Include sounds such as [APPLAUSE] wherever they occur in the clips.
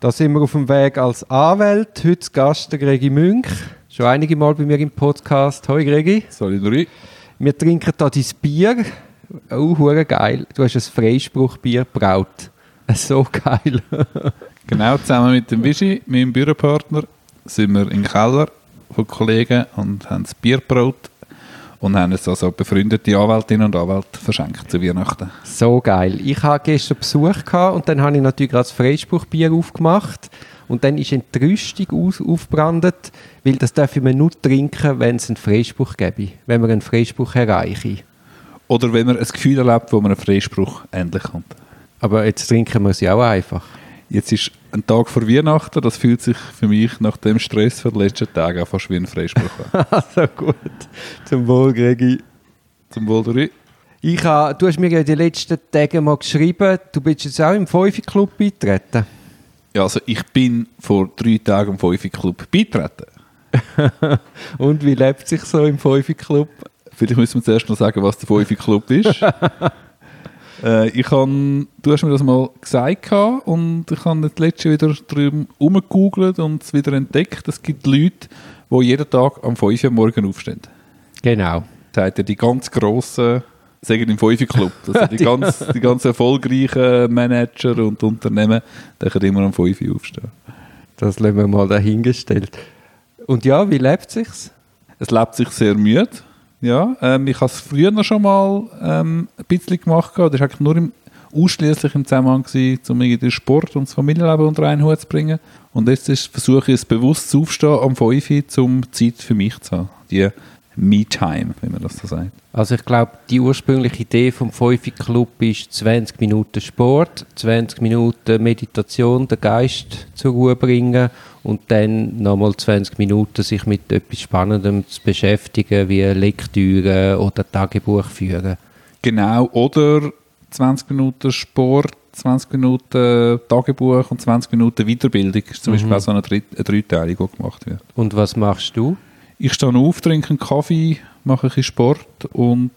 Da sind wir auf dem Weg als Anwalt. Heute zu Gast der Gregi Münch. Schon einige Mal bei mir im Podcast. Hoi Gregi. Sorry, Wir trinken hier dein Bier. Oh, hure geil. Du hast ein Freispruchbier gebraut. So geil. [LAUGHS] genau, zusammen mit dem Vichy, meinem Büropartner, sind wir im Keller von Kollegen und haben das Bier gebraut und haben es also befreundete Anwältinnen und Anwälte verschenkt zu Weihnachten. So geil. Ich hatte gestern Besuch gehabt und dann habe ich natürlich gerade das Freispruchbier aufgemacht und dann ist Entrüstung aus, aufgebrannt, weil das darf man nur trinken, wenn es einen Freispruch gäbe, wenn man einen Freispruch erreiche. Oder wenn man ein Gefühl erlebt, wo man einen Freispruch endlich kommt. Aber jetzt trinken wir sie auch einfach. Jetzt ist ein Tag vor Weihnachten, das fühlt sich für mich nach dem Stress der letzten Tage fast wie ein Freispruch an. [LAUGHS] also gut. Zum Wohl, Gregi. Zum Wohl, Dori. Ich ha, du hast mir ja die letzten Tage mal geschrieben, du bist jetzt auch im Fünfi-Club beitreten. Ja, also ich bin vor drei Tagen im Fünfi-Club beitreten. [LAUGHS] Und wie lebt sich so im Fünfi-Club? Vielleicht müssen wir zuerst noch sagen, was der Fünfi-Club ist. [LAUGHS] Äh, ich han, du hast mir das mal gesagt und ich habe das letzte wieder drum umgegoogelt und es wieder entdeckt. Es gibt Leute, die jeden Tag am 5 Uhr morgen aufstehen. Genau. Das heißt ja die ganz grossen, sagen im 5 Club, also die, ganz, die ganz erfolgreichen Manager und Unternehmen, die können immer am 5 Uhr aufstehen. Das lassen wir mal dahingestellt. Und ja, wie lebt es sich? Es lebt sich sehr müde. Ja, ähm, ich habe es früher noch schon mal ähm, ein bisschen gemacht. Das war eigentlich nur im, ausschließlich im Zusammenhang, gewesen, um den Sport und das Familienleben unter einen Hut zu bringen. Und jetzt versuche ich es bewusst zu aufstehen am 5 Uhr, um Zeit für mich zu haben. Die Me-Time, wie man das so sagt. Also ich glaube, die ursprüngliche Idee vom 5 Club ist 20 Minuten Sport, 20 Minuten Meditation, den Geist zur Ruhe bringen und dann nochmal 20 Minuten sich mit etwas Spannendem zu beschäftigen, wie Lektüre oder Tagebuch führen. Genau, oder 20 Minuten Sport, 20 Minuten Tagebuch und 20 Minuten Weiterbildung. Das ist zum mhm. Beispiel auch so eine, eine Dreiteilung, die gemacht wird. Und was machst du? Ich stehe auf, trinke einen Kaffee, mache ein bisschen Sport und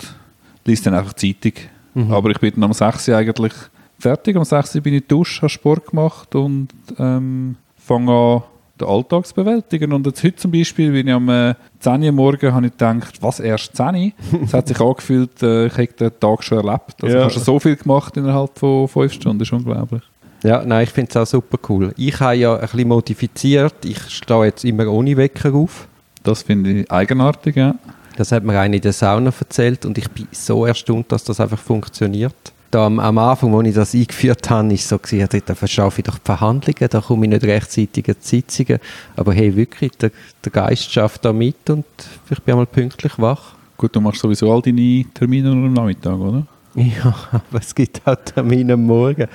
lese dann einfach Zeitung. Mhm. Aber ich bin dann am 6 Uhr eigentlich fertig. Am 6 Uhr bin ich dusch, habe Sport gemacht und ähm, fange an, den Alltag zu bewältigen. Und jetzt heute zum Beispiel, bin ich am äh, 10 Uhr morgen, habe ich gedacht, was, erst 10 Uhr? [LAUGHS] Es hat sich angefühlt, äh, ich hätte den Tag schon erlebt. Also ja. ich habe schon so viel gemacht innerhalb von 5 Stunden, das ist unglaublich. Ja, nein, ich finde es auch super cool. Ich habe ja ein bisschen modifiziert. Ich stehe jetzt immer ohne Wecker auf. Das finde ich eigenartig, ja. Das hat mir einer in der Sauna erzählt und ich bin so erstaunt, dass das einfach funktioniert. Da am, am Anfang, als ich das eingeführt habe, ist so gewesen, da verschaffe ich doch die Verhandlungen, da komme ich nicht rechtzeitig in die Sitzungen. Aber hey, wirklich, der, der Geist schafft da mit und ich bin einmal pünktlich wach. Gut, du machst sowieso all deine Termine nur am Nachmittag, oder? Ja, aber es gibt auch Termine am Morgen.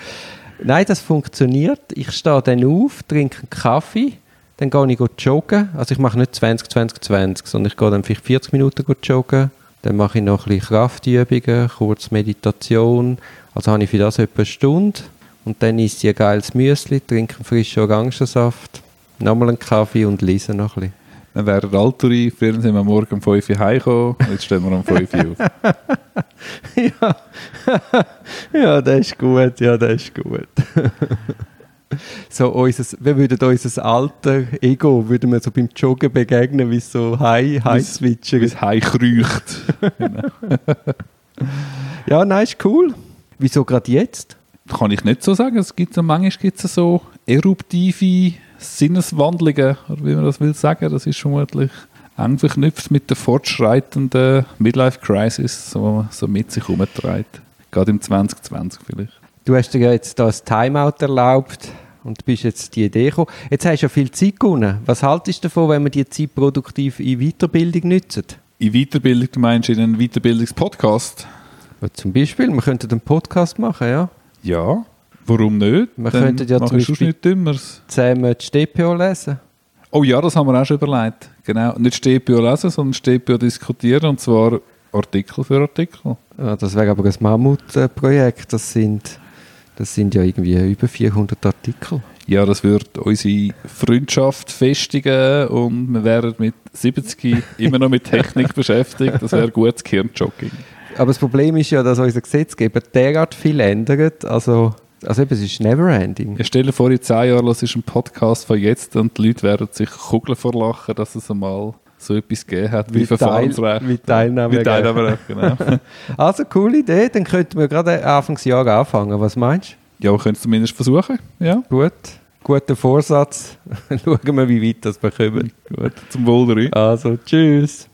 Nein, das funktioniert. Ich stehe dann auf, trinke einen Kaffee, dann gehe ich joggen. Also ich mache nicht 20, 20, 20, sondern ich gehe dann vielleicht 40 Minuten joggen. Dann mache ich noch ein bisschen Kraftübungen, kurz Meditation. Also habe ich für das etwa eine Stunde. Und dann esse ich ein geiles Müsli, trinke einen frischen Orangensaft, nochmal einen Kaffee und lese noch ein bisschen. Dann wäre der Alturi, früher sind wir morgen um 5 Uhr heimgekommen, jetzt stehen wir um 5 Uhr auf. [LAUGHS] ja. [LAUGHS] ja, das ist gut, ja, das ist gut [LAUGHS] so unser, wir würden unser alter Ego würden wir so beim Joggen begegnen, wie so Hai, Hai zwitschern. Wie es Hai kreucht. [LAUGHS] ja, nein, ist cool. Wieso gerade jetzt? Kann ich nicht so sagen. Es gibt, manchmal gibt es so eruptive Sinneswandlungen, oder wie man das will sagen. Das ist vermutlich eng verknüpft mit der fortschreitenden Midlife-Crisis, so, so mit sich herumtreibt. Gerade im 2020 vielleicht. Du hast dir jetzt das Timeout erlaubt und bist jetzt die Idee gekommen. Jetzt hast du ja viel Zeit gewonnen. Was haltest du davon, wenn wir die Zeit produktiv in Weiterbildung nutzen? In Weiterbildung, du meinst in einem Weiterbildungspodcast? Ja, zum Beispiel, wir könnten einen Podcast machen, ja. Ja, warum nicht? Wir Dann könnten ja zum Beispiel zusammen die StPO lesen. Oh ja, das haben wir auch schon überlegt. Genau, nicht StPO lesen, sondern StPO diskutieren und zwar Artikel für Artikel. Ja, das wäre aber ein Mammutprojekt. Das sind das sind ja irgendwie über 400 Artikel. Ja, das wird unsere Freundschaft festigen und wir wären mit 70 [LAUGHS] immer noch mit Technik beschäftigt. Das wäre gutes Kirnjogging. Aber das Problem ist ja, dass unser Gesetzgeber derart viel ändert. Also Also eben, es ist never ending. Ich stelle vor, in zehn Jahren hörst du einen Podcast von jetzt und die Leute werden sich kugeln vor Lachen, dass es einmal so etwas gegeben hat wie Verfahrensrecht. Teil- mit Teilnahmerecht. Mit Teilnahmerecht, genau. [LAUGHS] Also, coole Idee. Dann könnten wir gerade Anfangsjahr anfangen. Was meinst ja, wir können es zumindest versuchen. Ja, du? Gut. Guter Vorsatz. [LAUGHS] Schauen wir, wie weit das wir kommen. gut. Zum Wohl rein. Also, tschüss.